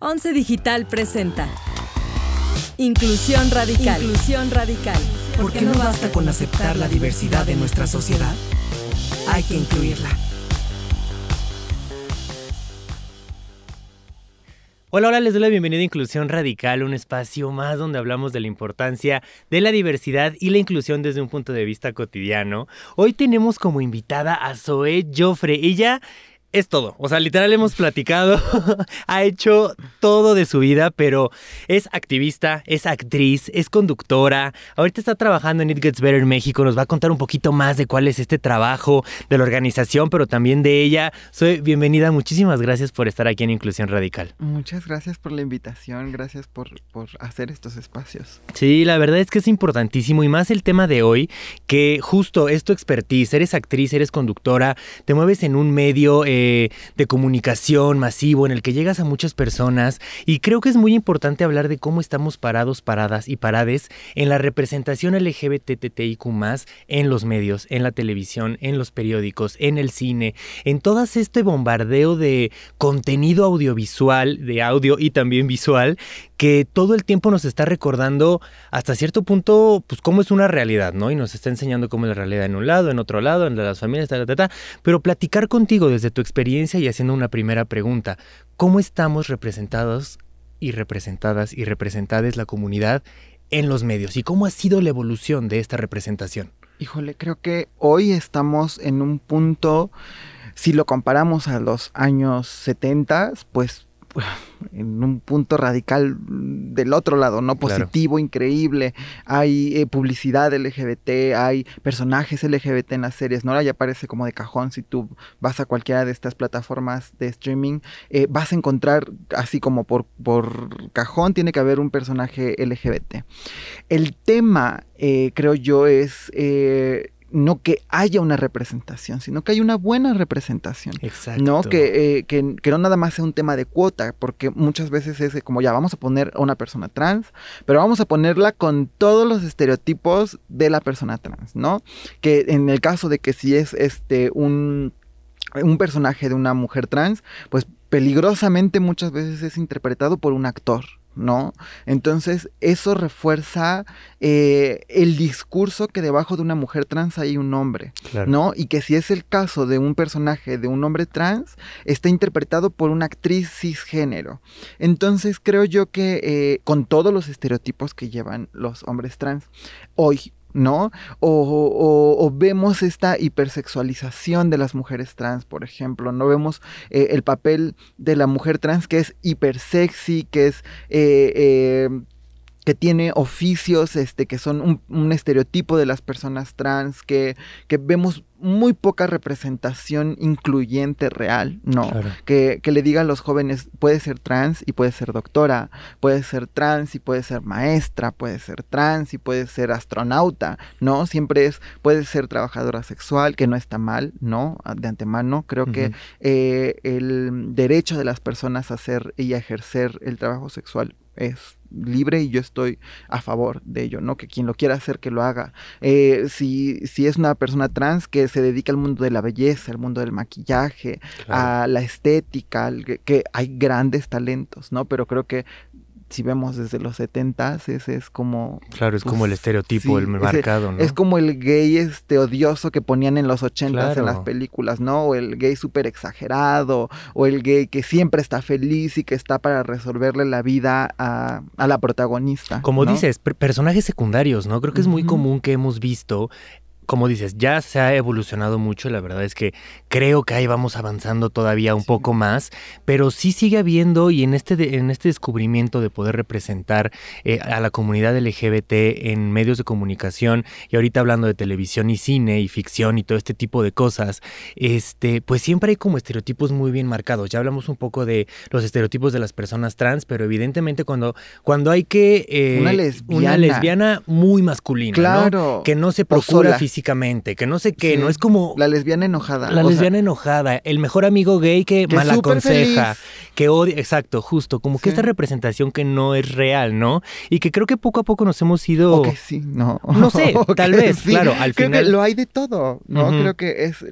Once Digital presenta Inclusión Radical. Inclusión Radical. ¿Por qué no basta con aceptar la diversidad de nuestra sociedad? Hay que incluirla. Hola, hola, les doy la bienvenida a Inclusión Radical, un espacio más donde hablamos de la importancia de la diversidad y la inclusión desde un punto de vista cotidiano. Hoy tenemos como invitada a Zoe Joffre. Ella es todo. O sea, literal hemos platicado, ha hecho todo de su vida, pero es activista, es actriz, es conductora. Ahorita está trabajando en It Gets Better México. Nos va a contar un poquito más de cuál es este trabajo de la organización, pero también de ella. Soy bienvenida. Muchísimas gracias por estar aquí en Inclusión Radical. Muchas gracias por la invitación. Gracias por, por hacer estos espacios. Sí, la verdad es que es importantísimo y más el tema de hoy, que justo es tu expertise. Eres actriz, eres conductora, te mueves en un medio. Eh, de, comunicación masivo en el que llegas a muchas personas y creo que es muy importante hablar de cómo estamos parados, paradas y parades en la representación LGBTTIQ en los medios, en la televisión, en los periódicos, en el cine, en todo este bombardeo de contenido audiovisual, de audio y también visual, que todo el tiempo nos está recordando hasta cierto punto, pues cómo es una realidad, ¿no? Y nos está enseñando cómo es la realidad en un lado, en otro lado, en las familias, ta, ta, ta, pero platicar contigo desde tu experiencia y haciendo una primera pregunta, ¿cómo estamos representados y representadas y representadas la comunidad en los medios y cómo ha sido la evolución de esta representación? Híjole, creo que hoy estamos en un punto, si lo comparamos a los años 70, pues en un punto radical del otro lado, ¿no? Positivo, increíble. Hay eh, publicidad LGBT, hay personajes LGBT en las series, ¿no? Ahora ya parece como de cajón si tú vas a cualquiera de estas plataformas de streaming, eh, vas a encontrar, así como por, por cajón, tiene que haber un personaje LGBT. El tema, eh, creo yo, es no que haya una representación, sino que hay una buena representación. Exacto. ¿no? Que, eh, que, que, no nada más sea un tema de cuota, porque muchas veces es como ya vamos a poner a una persona trans, pero vamos a ponerla con todos los estereotipos de la persona trans, ¿no? Que en el caso de que si es este un un personaje de una mujer trans, pues peligrosamente muchas veces es interpretado por un actor, ¿no? Entonces eso refuerza eh, el discurso que debajo de una mujer trans hay un hombre, ¿no? Y que si es el caso de un personaje de un hombre trans, está interpretado por una actriz cisgénero. Entonces creo yo que eh, con todos los estereotipos que llevan los hombres trans, hoy ¿no? O, vemos esta hipersexualización de las mujeres trans, por ejemplo, ¿no? Vemos eh, el papel de la mujer trans que es hipersexy, que es... Eh, eh, que tiene oficios este, que son un, estereotipo de las personas trans, que, que, vemos muy poca representación incluyente real, ¿no? Que, que, le diga a los jóvenes, puede ser trans y puede ser doctora, puede ser trans y puede ser maestra, puede ser trans y puede ser astronauta, ¿no? Siempre es, puede ser trabajadora sexual, que no está mal, ¿no? De antemano, creo que eh, el derecho de las personas a hacer y a ejercer el trabajo sexual es libre y yo estoy a favor de ello, ¿no? Que quien lo quiera hacer, que lo haga. Eh, si, si es una persona trans que se dedica al mundo de la belleza, al mundo del maquillaje, a la estética, que hay grandes talentos, ¿no? Pero creo que si vemos desde los 70 ese es como claro es como el pues, estereotipo el marcado ¿no? es como el gay este odioso que ponían en los 80 en las películas no o el gay súper exagerado o el gay que siempre está feliz y que está para resolverle la vida a, la protagonista como dices personajes secundarios no creo que es muy común que hemos visto como dices, ya se ha evolucionado mucho, la verdad es que creo que ahí vamos avanzando todavía un poco más, pero sí sigue habiendo y en este, en este descubrimiento de poder representar eh, a la comunidad LGBT en medios de comunicación y ahorita hablando de televisión y cine y ficción y todo este tipo de cosas, este, pues siempre hay como estereotipos muy bien marcados. Ya hablamos un poco de los estereotipos de las personas trans, pero evidentemente cuando, cuando hay que... Eh, una lesbiana. Una lesbiana muy masculina, claro. que no se procura físicamente que no sé qué, no es como... La lesbiana enojada. La lesbiana enojada, el mejor amigo gay que, que mal aconseja, que odia, exacto, justo, como que esta representación que no es real, ¿no? Y que creo que poco a poco nos hemos ido... O que sí, no. No sé, tal vez, claro, al creo final... Que lo hay de todo, ¿no? Creo que es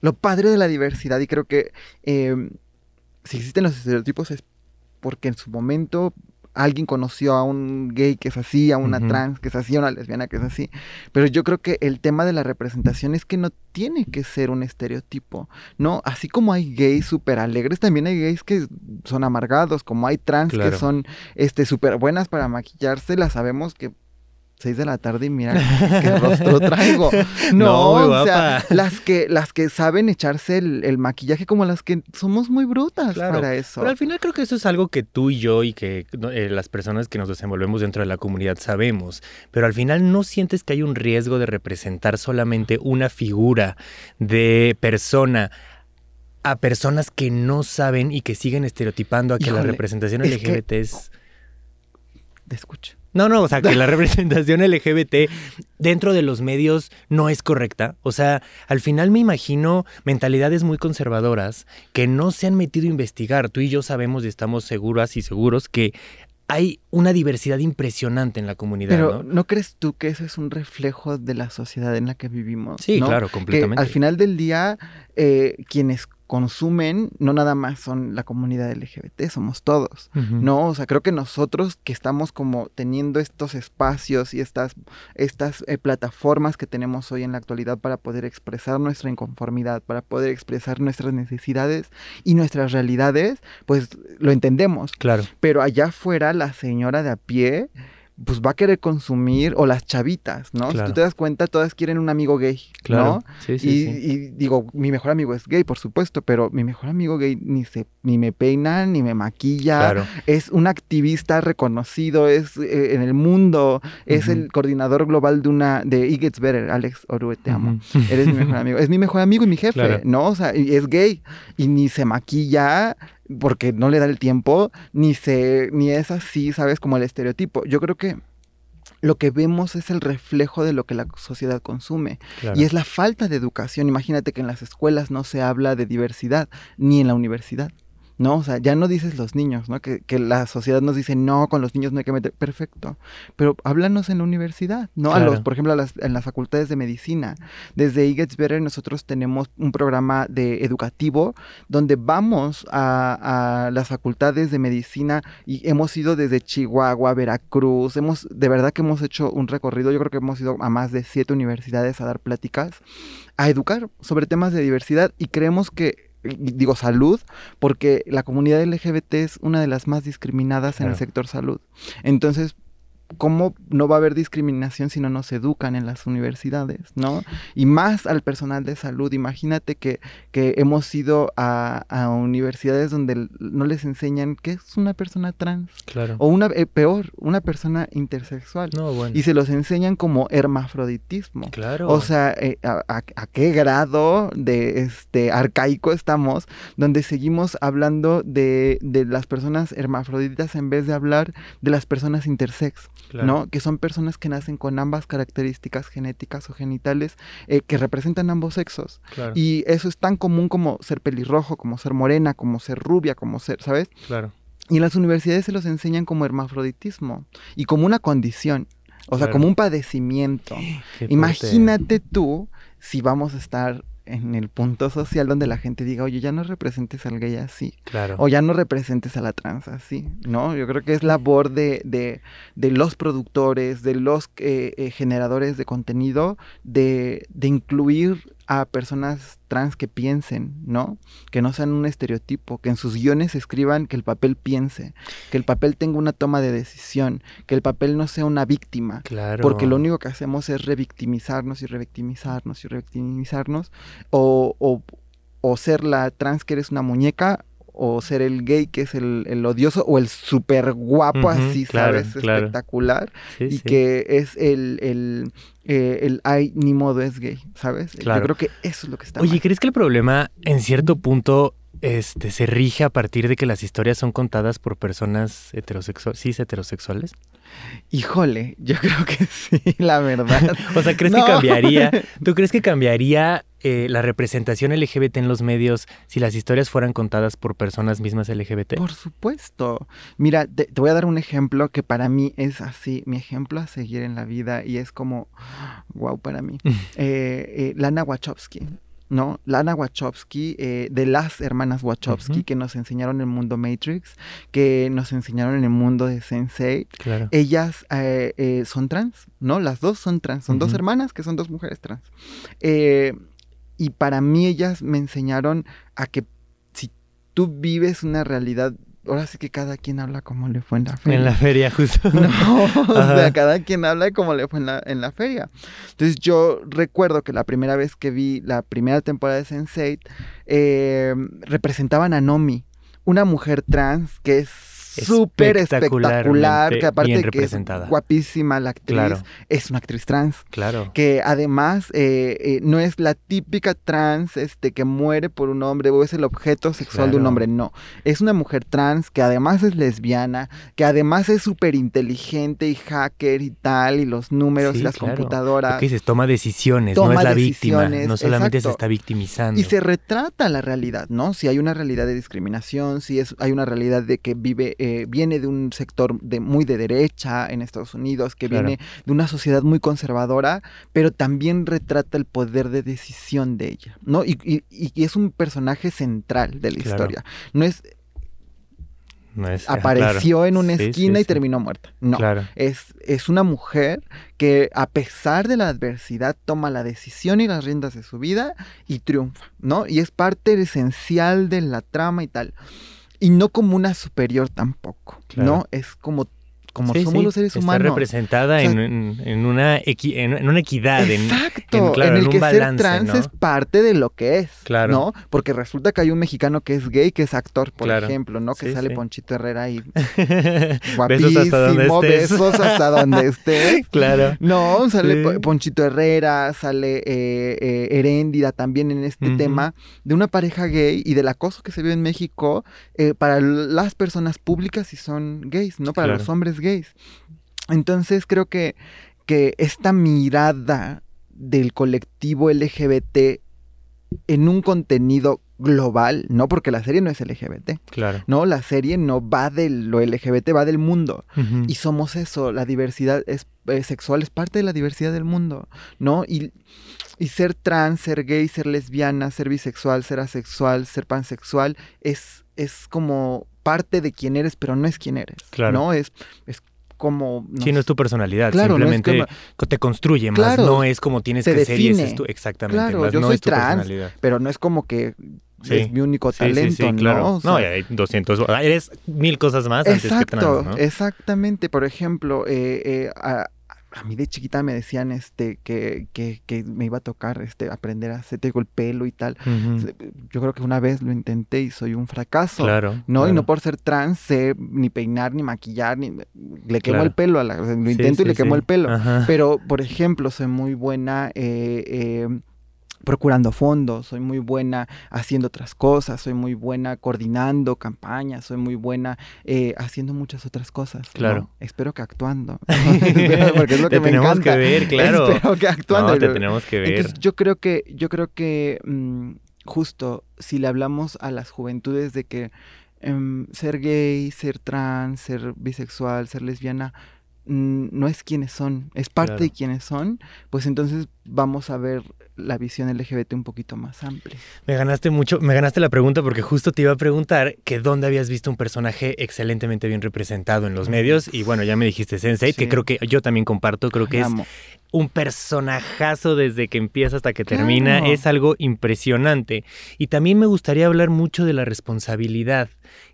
lo padre de la diversidad y creo que eh, si existen los estereotipos es porque en su momento alguien conoció a un gay que es así, a una trans que es así, a una lesbiana que es así. Pero yo creo que el tema de la representación es que no tiene que ser un estereotipo, ¿no? Así como hay gays súper alegres, también hay gays que son amargados, como hay trans Claro. que son este súper buenas para maquillarse, las sabemos que 6 de la tarde y mira qué rostro traigo. No, o sea, las que, las que saben echarse el, el maquillaje como las que somos muy brutas Claro, para eso. Pero al final creo que eso es algo que tú y yo y que eh, las personas que nos desenvolvemos dentro de la comunidad sabemos. Pero al final no sientes que hay un riesgo de representar solamente una figura de persona a personas que no saben y que siguen estereotipando a que la representación es que- LGBT es... Te escucho. No, no, o sea, que la representación LGBT dentro de los medios no es correcta. O sea, al final me imagino mentalidades muy conservadoras que no se han metido a investigar. Tú y yo sabemos y estamos seguras y seguros que hay una diversidad impresionante en la comunidad, Pero ¿no? ¿no? crees tú que eso es un reflejo de la sociedad en la que vivimos? Sí, ¿no? claro, Que completamente. al final del día, eh, quienes consumen no nada más son la comunidad LGBT, somos todos. No, o sea, creo que nosotros que estamos como teniendo estos espacios y estas, estas eh, plataformas que tenemos hoy en la actualidad para poder expresar nuestra inconformidad, para poder expresar nuestras necesidades y nuestras realidades, pues lo entendemos. Claro. Pero allá afuera la señora de a pie pues va a querer consumir, o las chavitas, ¿no? Si tú te das cuenta, todas quieren un amigo gay, Claro. ¿no? Sí, sí, y, sí. y digo, mi mejor amigo es gay, por supuesto, pero mi mejor amigo gay ni se, ni me peina, ni me maquilla, Claro. es un activista reconocido, es eh, en el mundo, es el coordinador global de una, de It Gets Better, Alex Orue, te amo. Eres mi mejor amigo. Es mi mejor amigo y mi jefe. ¿no? O sea, y es gay y ni se maquilla porque no le da el tiempo, ni se, ni es así, ¿sabes? Como el estereotipo. Yo creo que lo que vemos es el reflejo de lo que la sociedad consume. Claro. Y es la falta de educación. Imagínate que en las escuelas no se habla de diversidad, ni en la universidad. ¿No? O sea, ya no dices los niños, ¿no? Que, que la sociedad nos dice, no, con los niños no hay que meter. Perfecto. Pero háblanos en la universidad, ¿no? A los, por ejemplo, a las, en las facultades de medicina. Desde It Gets Better nosotros tenemos un programa de educativo donde vamos a, a las facultades de medicina y hemos ido desde Chihuahua, Veracruz, hemos, de verdad que hemos hecho un recorrido, yo creo que hemos ido a más de siete universidades a dar pláticas, a educar sobre temas de diversidad y creemos que digo salud, porque la comunidad LGBT es una de las más discriminadas en el sector salud. Entonces, ¿cómo no va a haber discriminación si no nos educan en las universidades, no? Y más al personal de salud. Imagínate que, que hemos ido a, a universidades donde no les enseñan qué es una persona trans. Claro. O una, eh, peor, una persona intersexual. No, bueno. Y se los enseñan como hermafroditismo. Claro. O sea, eh, a, a- a qué grado de este arcaico estamos, donde seguimos hablando de, de las personas hermafroditas en vez de hablar de las personas intersex, Claro. ¿no? Que son personas que nacen con ambas características genéticas o genitales eh, que representan ambos sexos. Claro. Y eso es tan común como ser pelirrojo, como ser morena, como ser rubia, como ser, ¿sabes? Claro. Y en las universidades se los enseñan como hermafroditismo y como una condición, o sea, como un padecimiento. Imagínate tú si vamos a estar en el punto social donde la gente diga, oye, ya no representes al gay así, Claro. o ya no representes a la trans así, ¿no? Yo creo que es labor de, de, de los productores, de los eh, eh, generadores de contenido, de, de incluir a personas trans que piensen, ¿no? Que no sean un estereotipo, que en sus guiones escriban que el papel piense, que el papel tenga una toma de decisión, que el papel no sea una víctima, Claro. porque lo único que hacemos es revictimizarnos y revictimizarnos y revictimizarnos. O, o, o ser la trans que eres una muñeca. O ser el gay que es el, el odioso. O el súper guapo así, claro, ¿sabes? claro. Espectacular. Sí, y sí. que es el, el, eh, el ay, ni modo es gay, ¿sabes? Claro. Yo creo que eso es lo que está Oye, mal. ¿crees que el problema en cierto punto este, se rige a partir de que las historias son contadas por personas heterosexuales, cis heterosexuales? Híjole, yo creo que sí, la verdad. O sea, ¿crees No. que cambiaría? ¿Tú crees que cambiaría eh, la representación LGBT en los medios si las historias fueran contadas por personas mismas LGBT? Por supuesto. Mira, te, te voy a dar un ejemplo que para mí es así, mi ejemplo a seguir en la vida y es como, wow, para mí. Eh, eh, Lana Wachowski, ¿no? Lana Wachowski, eh, de las hermanas Wachowski, que nos enseñaron el mundo Matrix, que nos enseñaron en el mundo de Sensei. Claro. Ellas eh, eh, son trans, ¿no? Las dos son trans, son dos hermanas que son dos mujeres trans. Y para mí ellas me enseñaron a que si tú vives una realidad, ahora sí que cada quien habla como le fue en la feria. En la feria, justo. No, o sea, cada quien habla de cómo le fue en la, en la feria. Entonces yo recuerdo que la primera vez que vi la primera temporada de Sense8, eh, representaban a Nomi, una mujer trans que es súper espectacular, que aparte que es guapísima la actriz, Claro. es una actriz trans Claro. que además eh, eh, no es la típica trans este, que muere por un hombre o es el objeto sexual de un hombre, no. Es una mujer trans que además es lesbiana, que además es súper inteligente y hacker y tal, y los números Sí, y las claro. computadoras. Lo que dices, toma decisiones, no es la víctima, no solamente se está victimizando. Y se retrata la realidad, ¿no? Si hay una realidad de discriminación, si es, hay una realidad de que vive, eh, viene de un sector de, muy de derecha en Estados Unidos, que Claro. viene de una sociedad muy conservadora, pero también retrata el poder de decisión de ella, ¿no? Y, y- y es un personaje central de la Claro. historia. No es No es- apareció claro. en una Sí, sí, esquina y terminó muerta. No. Claro. Es, es una mujer que a pesar de la adversidad toma la decisión y las riendas de su vida y triunfa, ¿no? Y es parte esencial de la trama y tal. Y no como una superior tampoco, Claro. ¿no? Es como, como Sí, somos sí, los seres está humanos. representada O sea, en, en- una equi- en, en una equidad, Exacto, en- claro, el un que balance, ser trans ¿no? es parte de lo que es, Claro. ¿no? Porque resulta que hay un mexicano que es gay, que es actor, por Claro. ejemplo, ¿no? Que Sí, sale. Ponchito Herrera y Besos guapísimo, hasta donde estés. besos hasta donde estés. claro. No, sale Ponchito Herrera, sale eh, eh, Heréndida también en este tema de una pareja gay y del acoso que se vive en México eh, para las personas públicas si son gays, no para los hombres gays. Entonces creo que, que esta mirada del colectivo LGBT en un contenido global, no porque la serie no es LGBT, Claro. no, la serie no va de lo LGBT, va del mundo. Y somos eso, la diversidad es, eh, sexual es parte de la diversidad del mundo, ¿no? Y, y ser trans, ser gay, ser lesbiana, ser bisexual, ser asexual, ser pansexual, es, es como parte de quién eres, pero no es quién eres, Claro. ¿no? Es, es como... no Sí, no es tu personalidad, Claro, no es simplemente como- te construye más, Claro, no es como tienes que ser y ese define. es tu, exactamente, Claro, más yo no soy es tu trans, personalidad. pero no es como que Sí. es mi único Sí, talento, sí, sí, claro. ¿no? O no, sea, hay 200, eres mil cosas más antes que Exacto, trans, ¿no? exactamente. Por ejemplo, eh, eh, a, a mí de chiquita me decían este que, que, que me iba a tocar este aprender a hacer digo, el pelo y tal. Yo creo que una vez lo intenté y soy un fracaso. Claro. No, y no por ser trans sé ni peinar, ni maquillar, ni le quemo Claro. el pelo, a la- lo Sí, intento y le quemo sí. el pelo. Ajá. Pero, por ejemplo, soy muy buena eh, eh, procurando fondos, soy muy buena haciendo otras cosas, soy muy buena coordinando campañas, soy muy buena eh, haciendo muchas otras cosas. ¿no? Claro. Espero que actuando. Porque es lo Te que me tenemos encanta. que ver, claro. Espero que actuando. No, te tenemos que ver. Entonces, yo creo que, yo creo que mm, justo si le hablamos a las juventudes de que em, ser gay, ser trans, ser bisexual, ser lesbiana, no es quienes son, es parte Claro. de quienes son, pues entonces vamos a ver la visión LGBT un poquito más amplia. Me ganaste mucho, me ganaste la pregunta porque justo te iba a preguntar que dónde habías visto un personaje excelentemente bien representado en los medios y bueno, ya me dijiste Sensei, que creo que yo también comparto, creo que es un personajazo desde que empieza hasta que termina, Claro. es algo impresionante. Y también me gustaría hablar mucho de la responsabilidad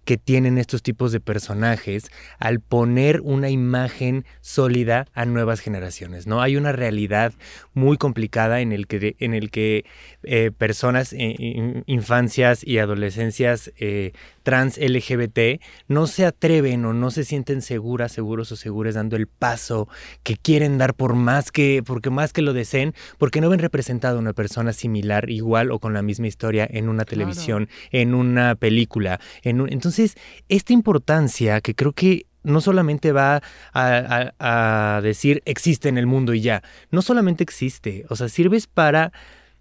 que tienen estos tipos de personajes al poner una imagen sólida a nuevas generaciones, ¿no? Hay una realidad muy complicada en el que, en el que eh, personas, eh, in- infancias y adolescencias eh, trans LGBT no se atreven o no se sienten seguras, seguros o seguras dando el paso que quieren dar por más que, porque más que lo deseen, porque no ven representado a una persona similar, igual o con la misma historia en una Claro. televisión, en una película. En un- entonces, esta importancia que creo que no solamente va a decir existe en el mundo y ya, no solamente existe, o sea, sirves para...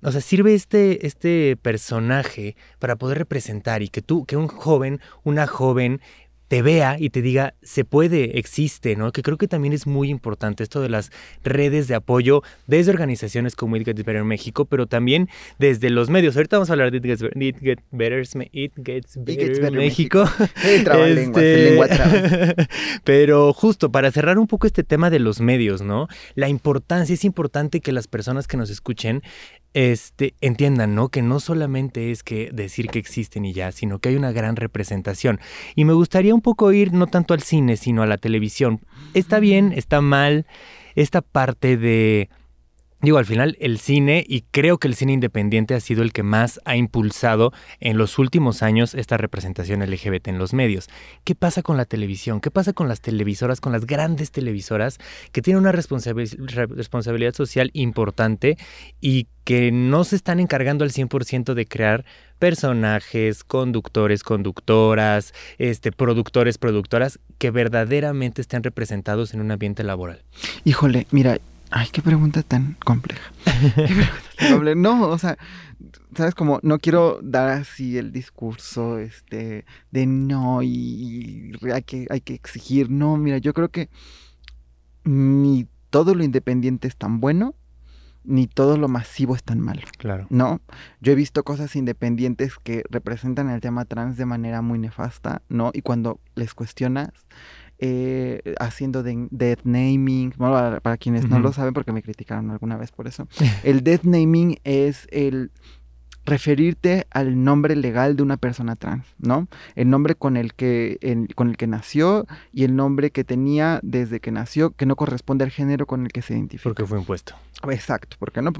O sea, sirve este, este personaje para poder representar y que tú, que un joven, una joven te vea y te diga, se puede, existe, ¿no? Que creo que también es muy importante esto de las redes de apoyo desde organizaciones como It Gets Better México, pero también desde los medios. Ahorita vamos a hablar de It Gets, It Gets Better, It Gets Better, México. Este, pero justo para cerrar un poco este tema de los medios, ¿no? La importancia, es importante que las personas que nos escuchen este, entiendan, ¿no? Que no solamente es que decir que existen y ya, sino que hay una gran representación. Y me gustaría un poco ir no tanto al cine, sino a la televisión. Está bien, está mal, esta parte de Digo, al final el cine, y creo que el cine independiente ha sido el que más ha impulsado en los últimos años esta representación LGBT en los medios. ¿Qué pasa con la televisión? ¿Qué pasa con las televisoras, con las grandes televisoras que tienen una responsabilidad social importante y que no se están encargando al 100% de crear personajes, conductores, conductoras, este, productores, productoras que verdaderamente estén representados en un ambiente laboral? Híjole, mira, Ay, qué pregunta tan compleja. No, o sea, sabes como no quiero dar así el discurso este de no y, hay que hay que exigir. No, mira, yo creo que ni todo lo independiente es tan bueno ni todo lo masivo es tan malo. Claro. ¿No? Yo he visto cosas independientes que representan el tema trans de manera muy nefasta, ¿no? Y cuando les cuestionas, eh, haciendo de, death naming, para, quienes no lo saben porque me criticaron alguna vez por eso, el death naming es el referirte al nombre legal de una persona trans, ¿no? El nombre con el que con el que nació y el nombre que tenía desde que nació que no corresponde al género con el que se identifica. Porque fue impuesto. Exacto, porque no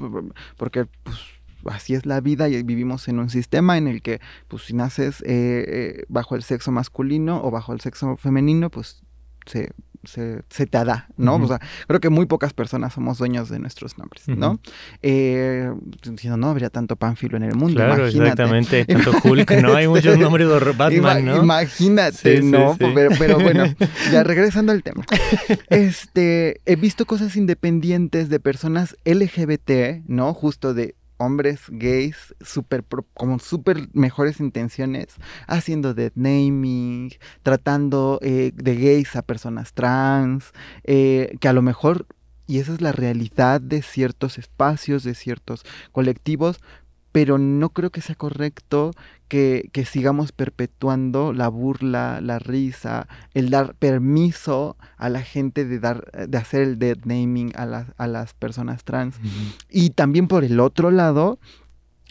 porque pues así es la vida y vivimos en un sistema en el que pues si naces eh, eh, bajo el sexo masculino o bajo el sexo femenino pues se, se, te da, ¿no? O sea, creo que muy pocas personas somos dueños de nuestros nombres, ¿no? Eh, si no, no habría tanto Pánfilo en el mundo. Claro, exactamente. Tanto Hulk, ¿no? Hay muchos nombres de Batman, ¿no? Imagínate, ¿no? Pero, pero, bueno, ya regresando al tema. Este, he visto cosas independientes de personas LGBT, ¿no? Justo de hombres gays super, con súper mejores intenciones, haciendo dead naming, tratando eh, de gays a personas trans, eh, que a lo mejor, y esa es la realidad de ciertos espacios, de ciertos colectivos, pero no creo que sea correcto que, sigamos perpetuando la burla, la risa, el dar permiso a la gente de, dar, de hacer el dead naming a, las, a las personas trans. Y también por el otro lado,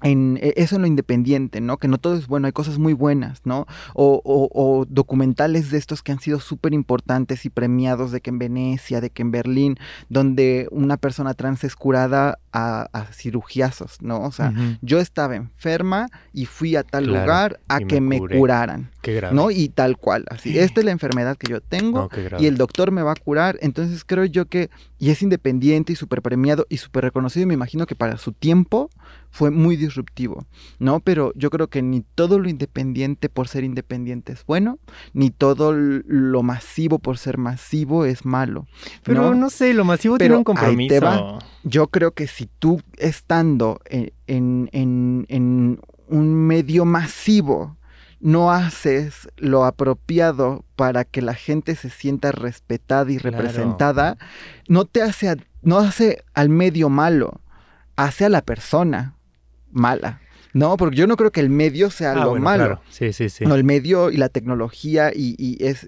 en e, eso en lo independiente, ¿no? Que no todo es bueno, hay cosas muy buenas, ¿no? O, o, documentales de estos que han sido súper importantes y premiados, de que en Venecia, de que en Berlín, donde una persona trans es curada a, a cirugiazos, ¿no? O sea, yo estaba enferma y fui a tal lugar a que me, curaran, Qué ¿no? Y tal cual, así, esta es la enfermedad que yo tengo y el doctor me va a curar, entonces creo yo que, y es independiente y súper premiado y súper reconocido, y me imagino que para su tiempo fue muy disruptivo, ¿no? Pero yo creo que ni todo lo independiente por ser independiente es bueno, ni todo lo masivo por ser masivo es malo. Pero no, sé, lo masivo tiene un compromiso. Yo creo que si tú estando en, en, en un medio masivo, no haces lo apropiado para que la gente se sienta respetada y representada, no te hace, no hace al medio malo, hace a la persona mala. No, porque yo no creo que el medio sea ah, lo malo. Sí, sí, sí. No, el medio y la tecnología y, y es,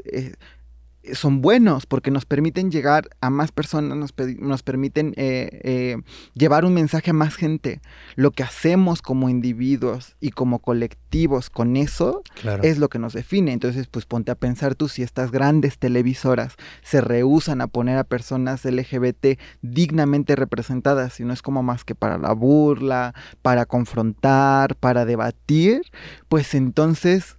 son buenos porque nos permiten llegar a más personas, nos, nos permiten eh, eh, llevar un mensaje a más gente. Lo que hacemos como individuos y como colectivos con eso es lo que nos define. Entonces, pues ponte a pensar tú si estas grandes televisoras se rehusan a poner a personas LGBT dignamente representadas, y no es como más que para la burla, para confrontar, para debatir, pues entonces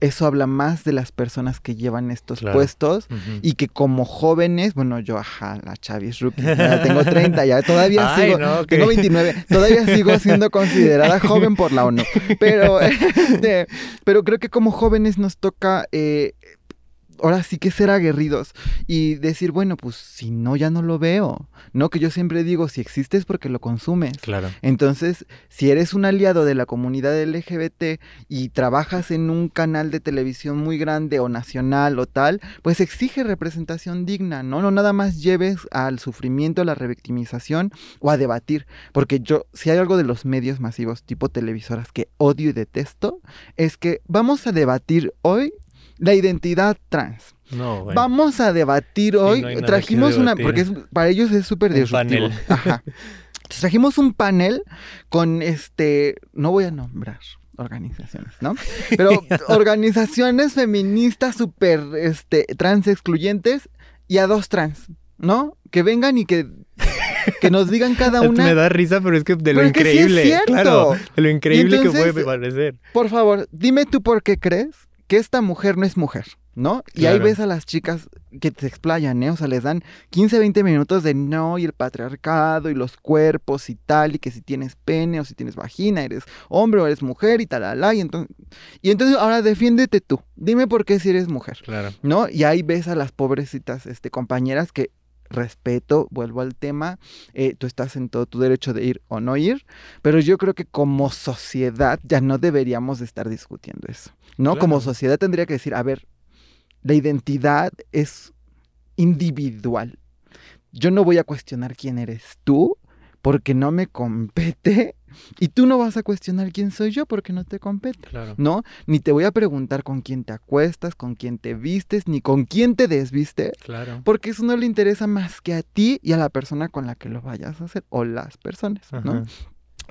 eso habla más de las personas que llevan estos puestos y que como jóvenes, bueno, yo, ajá, la Chavis Rookie, tengo 30 ya, todavía sigo, tengo 29, todavía sigo siendo considerada joven por la ONU, pero, este, pero creo que como jóvenes nos toca... Eh, ahora sí que ser aguerridos y decir, bueno, pues si no, ya no lo veo. No, que yo siempre digo, si existe es porque lo consumes. Claro. Entonces, si eres un aliado de la comunidad LGBT y trabajas en un canal de televisión muy grande o nacional o tal, pues exige representación digna, ¿no? No nada más lleves al sufrimiento, a la revictimización o a debatir. Porque yo, si hay algo de los medios masivos tipo televisoras que odio y detesto, es que vamos a debatir hoy la identidad trans. No, bueno. Vamos a debatir hoy. no trajimos una, porque es- para ellos es súper disruptivo. panel. Ajá. Entonces, trajimos un panel con este, no voy a nombrar organizaciones, ¿no? Pero organizaciones feministas súper este, trans excluyentes y a dos trans, ¿no? Que vengan y que, que nos digan cada una. Me da risa, pero es que de lo Pero es que sí es increíble. cierto. Claro, de lo increíble que puede parecer. Por favor, dime tú por qué crees que esta mujer no es mujer, ¿no? Y ahí ves a las chicas que se explayan, ¿eh? O sea, les dan 15, 20 minutos de no y el patriarcado y los cuerpos y tal, y que si tienes pene o si tienes vagina, eres hombre o eres mujer y tal, y entonces, y entonces ahora defiéndete tú. Dime por qué si eres mujer, Claro. ¿no? Y ahí ves a las pobrecitas este, compañeras que respeto, vuelvo al tema, eh, tú estás en todo tu derecho de ir o no ir, pero yo creo que como sociedad ya no deberíamos de estar discutiendo eso, ¿no? Claro. Como sociedad tendría que decir, a ver, la identidad es individual. Yo no voy a cuestionar quién eres tú porque no me compete y tú no vas a cuestionar quién soy yo porque no te compete. Claro. ¿no? Ni te voy a preguntar con quién te acuestas, con quién te vistes, ni con quién te desviste, Claro. porque eso no le interesa más que a ti y a la persona con la que lo vayas a hacer, o las personas, ¿no? Ajá.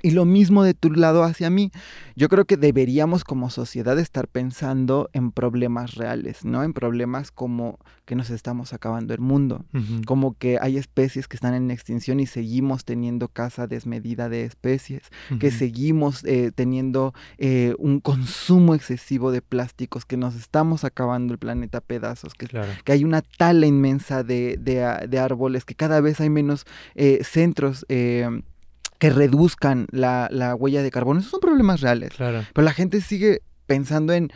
Y lo mismo de tu lado hacia mí. Yo creo que deberíamos como sociedad estar pensando en problemas reales, ¿no? En problemas como que nos estamos acabando el mundo, como que hay especies que están en extinción y seguimos teniendo caza desmedida de especies, que seguimos eh, teniendo eh, un consumo excesivo de plásticos, que nos estamos acabando el planeta a pedazos, que, Claro. que hay una tala inmensa de, de de árboles, que cada vez hay menos eh, centros eh, que reduzcan la, la huella de carbono. Esos son problemas reales. Claro. Pero la gente sigue pensando en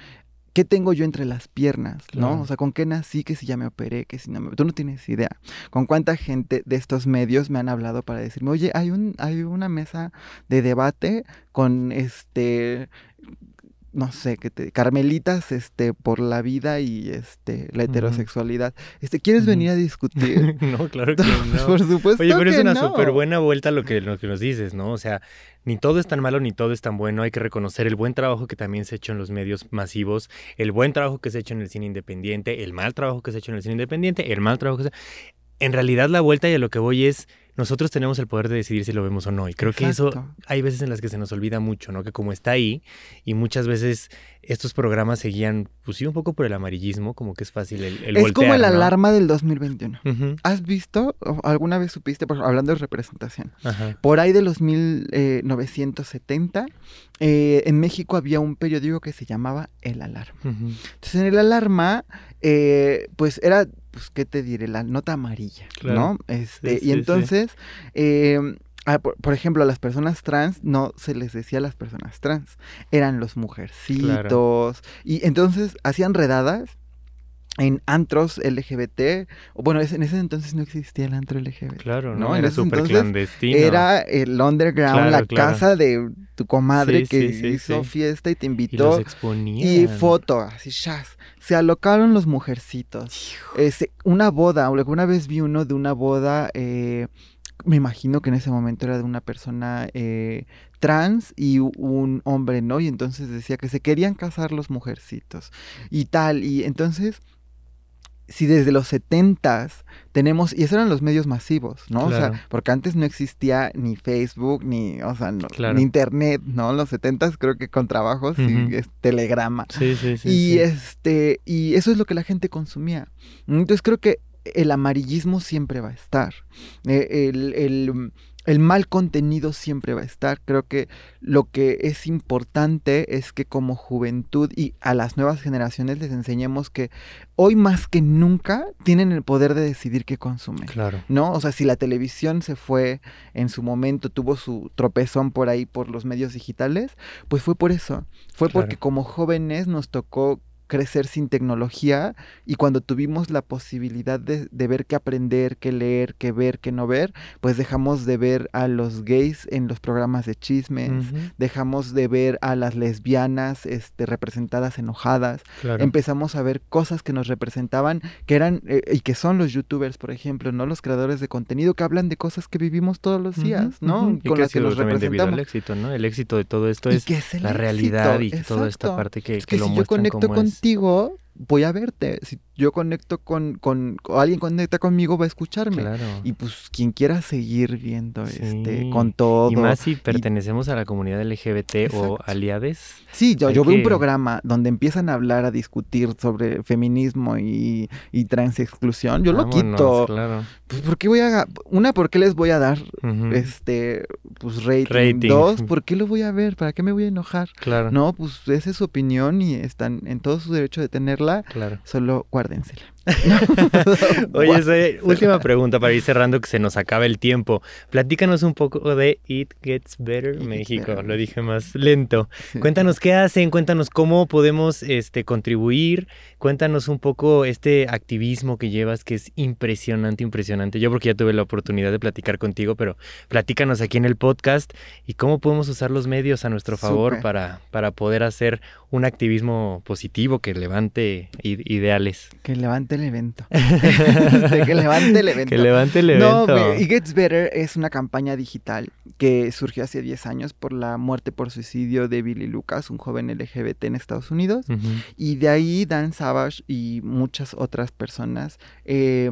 qué tengo yo entre las piernas, Claro. ¿no? O sea, con qué nací, que si ya me operé, que si no me... Tú no tienes idea. Con cuánta gente de estos medios me han hablado para decirme, oye, hay, un, hay una mesa de debate con este... No sé, que te, Carmelitas, este, por la vida y este, la heterosexualidad. Este, ¿quieres venir a discutir? no, claro que no. Por supuesto Oye, pero es una no. súper buena vuelta lo que, lo que nos dices, ¿no? O sea, ni todo es tan malo ni todo es tan bueno. Hay que reconocer el buen trabajo que también se ha hecho en los medios masivos, el buen trabajo que se ha hecho en el cine independiente, el mal trabajo que se ha hecho en el cine independiente, el mal trabajo que se En realidad la vuelta y a lo que voy es, nosotros tenemos el poder de decidir si lo vemos o no. Y creo que eso hay veces en las que se nos olvida mucho, ¿no? Que como está ahí y muchas veces estos programas se guían, pues sí, un poco por el amarillismo, como que es fácil el, el es como el ¿no? alarma del 2021. Ujú, ¿Has visto, o alguna vez supiste, por- hablando de representación, Ajá. por ahí de los 1970, eh, en México había un periódico que se llamaba El Alarma. Entonces en El Alarma, eh, pues era, pues, ¿qué te diré? La nota amarilla, Claro. ¿no? Este, Sí, y sí. entonces, eh, ah, por, por ejemplo, a las personas trans no se les decía a las personas trans, eran los mujercitos. Y entonces hacían redadas en antros LGBT. Bueno, en ese entonces no existía el antro LGBT. Claro, ¿no? Era súper clandestino. Era el underground, Claro, la claro. casa de tu comadre Sí, que sí, hizo sí. fiesta y te y invitó. los exponían. Y foto, así, chas. Se alocaron los mujercitos. Eh, se- una boda, alguna vez vi uno de una boda, eh, me imagino que en ese momento era de una persona eh, trans y un hombre, ¿no? Y entonces decía que se querían casar los mujercitos y tal. Y entonces, si desde los setentas tenemos, y esos eran los medios masivos, ¿no? O sea, porque antes no existía ni Facebook, ni, o sea, no- Claro. ni internet, ¿no? En los setentas creo que con trabajos Ujú. y es telegrama. Sí, sí, sí. y sí. este, y eso es lo que la gente consumía. Entonces creo que el amarillismo siempre va a estar. Eh, el, el- el mal contenido siempre va a estar. Creo que lo que es importante es que como juventud y a las nuevas generaciones les enseñemos que hoy más que nunca tienen el poder de decidir qué consumen. Claro. ¿no? O sea, si la televisión se fue en su momento, tuvo su tropezón por ahí por los medios digitales, pues fue por eso. Fue Claro. porque como jóvenes nos tocó crecer sin tecnología y cuando tuvimos la posibilidad de, de ver qué aprender, qué leer, qué ver, qué no ver, pues dejamos de ver a los gays en los programas de chismes, dejamos de ver a las lesbianas este, representadas enojadas, claro. empezamos a ver cosas que nos representaban, que eran eh, y que son los youtubers, por ejemplo, ¿no? Los creadores de contenido que hablan de cosas que vivimos todos los días, Ujú, ¿no? ujú, y Con las que nos éxito, ¿no? El éxito de todo esto es que es el la realidad y toda esta parte que, Es que que lo si yo conecto como es. Contigo, voy a verte. Si yo conecto con, con, o alguien conecta conmigo, va a escucharme. Claro. Y pues quien quiera seguir viendo este con todo. Y más si pertenecemos a la comunidad LGBT o aliades. Sí, yo, yo veo un que- programa donde empiezan a hablar, a discutir sobre feminismo y, y transexclusión. Yo lo quito. Claro. Pues, ¿por qué voy a...? Una, ¿por qué les voy a dar este, pues, rating? Rating. Dos, ¿por qué lo voy a ver? ¿Para qué me voy a enojar? Claro. No, pues esa es su opinión y están en todo su derecho de tenerla. Claro. Solo guárdensela. Oye, Zoe, última pregunta para ir cerrando que se nos acaba el tiempo. Platícanos un poco de It Gets Better México. Better. Lo dije más lento. Sí. Cuéntanos qué hacen, cuéntanos cómo podemos este, contribuir, cuéntanos un poco este activismo que llevas que es impresionante, impresionante. Yo porque ya tuve la oportunidad de platicar contigo, pero platícanos aquí en el podcast y cómo podemos usar los medios a nuestro favor para, para poder hacer un activismo positivo que levante ideales. Que levante el evento. Este, que levante el evento. Que levante el No, evento. güey, It Gets Better es una campaña digital que surgió hace 10 años por la muerte por suicidio de Billy Lucas, un joven LGBT en Estados Unidos. Y de ahí Dan Savage y muchas otras personas eh,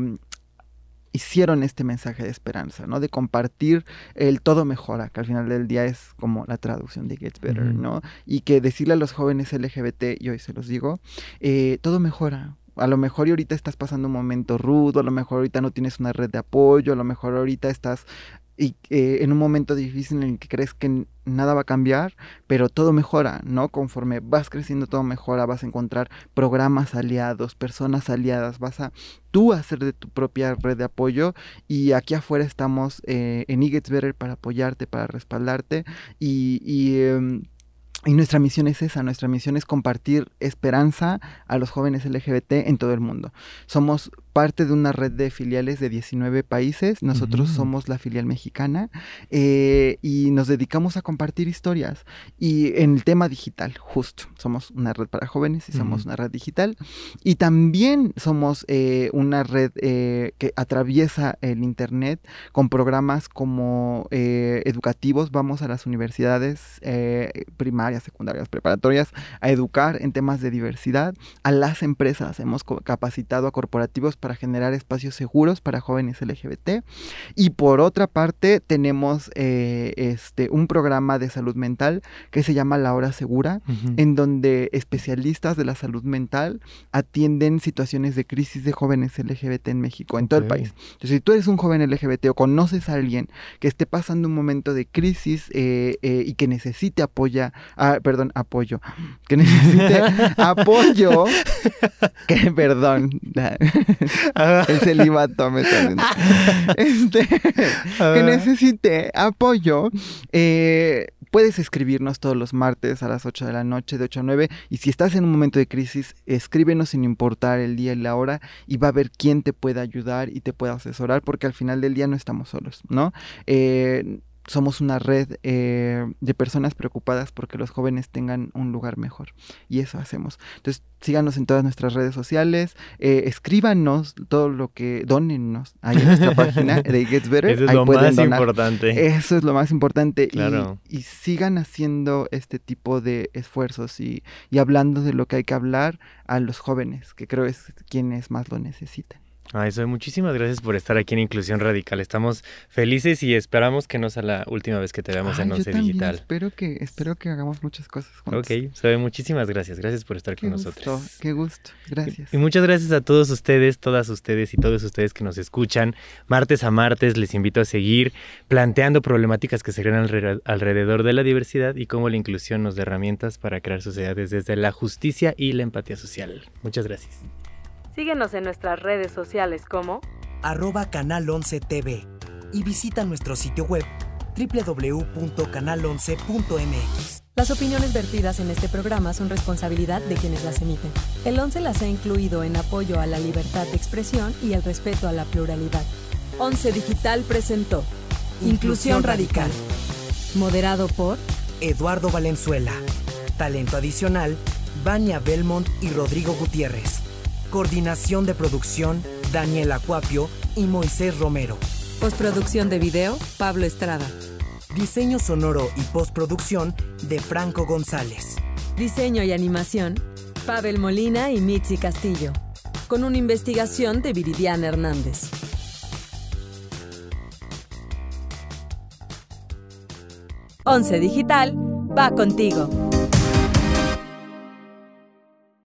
hicieron este mensaje de esperanza, ¿no? De compartir el todo mejora, que al final del día es como la traducción de Gets Better. ¿no? Y que decirle a los jóvenes LGBT, y hoy se los digo, eh, todo mejora. A lo mejor y ahorita estás pasando un momento rudo, a lo mejor ahorita no tienes una red de apoyo, a lo mejor ahorita estás y, eh, en un momento difícil en el que crees que nada va a cambiar, pero todo mejora, ¿no? Conforme vas creciendo, todo mejora, vas a encontrar programas aliados, personas aliadas, vas a tú hacer de tu propia red de apoyo y aquí afuera estamos eh, en Gets Better para apoyarte, para respaldarte y... y em, y nuestra misión es esa, nuestra misión es compartir esperanza a los jóvenes LGBT en todo el mundo. Somos parte de una red de filiales de 19 países, nosotros somos la filial mexicana eh, y nos dedicamos a compartir historias. Y en el tema digital, justo, somos una red para jóvenes y somos una red digital. Y también somos eh, una red eh, que atraviesa el Internet con programas como educativos, vamos a las universidades primarias, secundarias, preparatorias a educar en temas de diversidad, a las empresas hemos capacitado a corporativos para generar espacios seguros para jóvenes LGBT y por otra parte tenemos eh, este, un programa de salud mental que se llama La Hora Segura, en donde especialistas de la salud mental atienden situaciones de crisis de jóvenes LGBT en México, en todo el país. Entonces, si tú eres un joven LGBT o conoces a alguien que esté pasando un momento de crisis eh, eh, y que necesite apoya, ah, perdón, apoyo, que necesite apoyo, que perdón, Ah, el celibato me. Este, que necesite apoyo, eh, puedes escribirnos todos los martes a las 8 de la noche, de 8 a 9. Y si estás en un momento de crisis, escríbenos sin importar el día y la hora y va a ver quién te puede ayudar y te puede asesorar, porque al final del día no estamos solos, ¿no? Eh, somos una red eh, de personas preocupadas porque los jóvenes tengan un lugar mejor. Y eso hacemos. Entonces, síganos en todas nuestras redes sociales, eh, escríbanos todo lo que, donennos ahí en nuestra página de Gets Better. Eso es ahí lo más donar. importante. Eso es lo más importante. Y-. Y, sigan haciendo este tipo de esfuerzos y, y hablando de lo que hay que hablar a los jóvenes, que creo es quienes más lo necesitan. Ay, Zoe, muchísimas gracias por estar aquí en Inclusión Radical. Estamos felices y esperamos que no sea la última vez que te veamos Ay, en Once Digital. espero que, espero que hagamos muchas cosas juntos. Ok, Zoe, muchísimas gracias. Gracias por estar Qué con gusto, nosotros. qué gusto. Gracias. Y muchas gracias a todos ustedes, todas ustedes y todos ustedes que nos escuchan. Martes a martes les invito a seguir planteando problemáticas que se crean alre- alrededor de la diversidad y cómo la inclusión nos da herramientas para crear sociedades desde la justicia y la empatía social. Muchas gracias. Síguenos en nuestras redes sociales como arroba canal 11 TV y visita nuestro sitio web www.canal11.mx. Las opiniones vertidas en este programa son responsabilidad de quienes las emiten. El 11 las ha incluido en apoyo a la libertad de expresión y el respeto a la pluralidad. 11 Digital presentó Inclusión Radical. Moderado por Eduardo Valenzuela. Talento adicional, Vania Belmont y Rodrigo Gutiérrez. Coordinación de producción, Daniel Acuapio y Moisés Romero. Postproducción de video, Pablo Estrada. Diseño sonoro y postproducción de Franco González. Diseño y animación, Pavel Molina y Mitzi Castillo. Con una investigación de Viridiana Hernández. 11 Digital va contigo.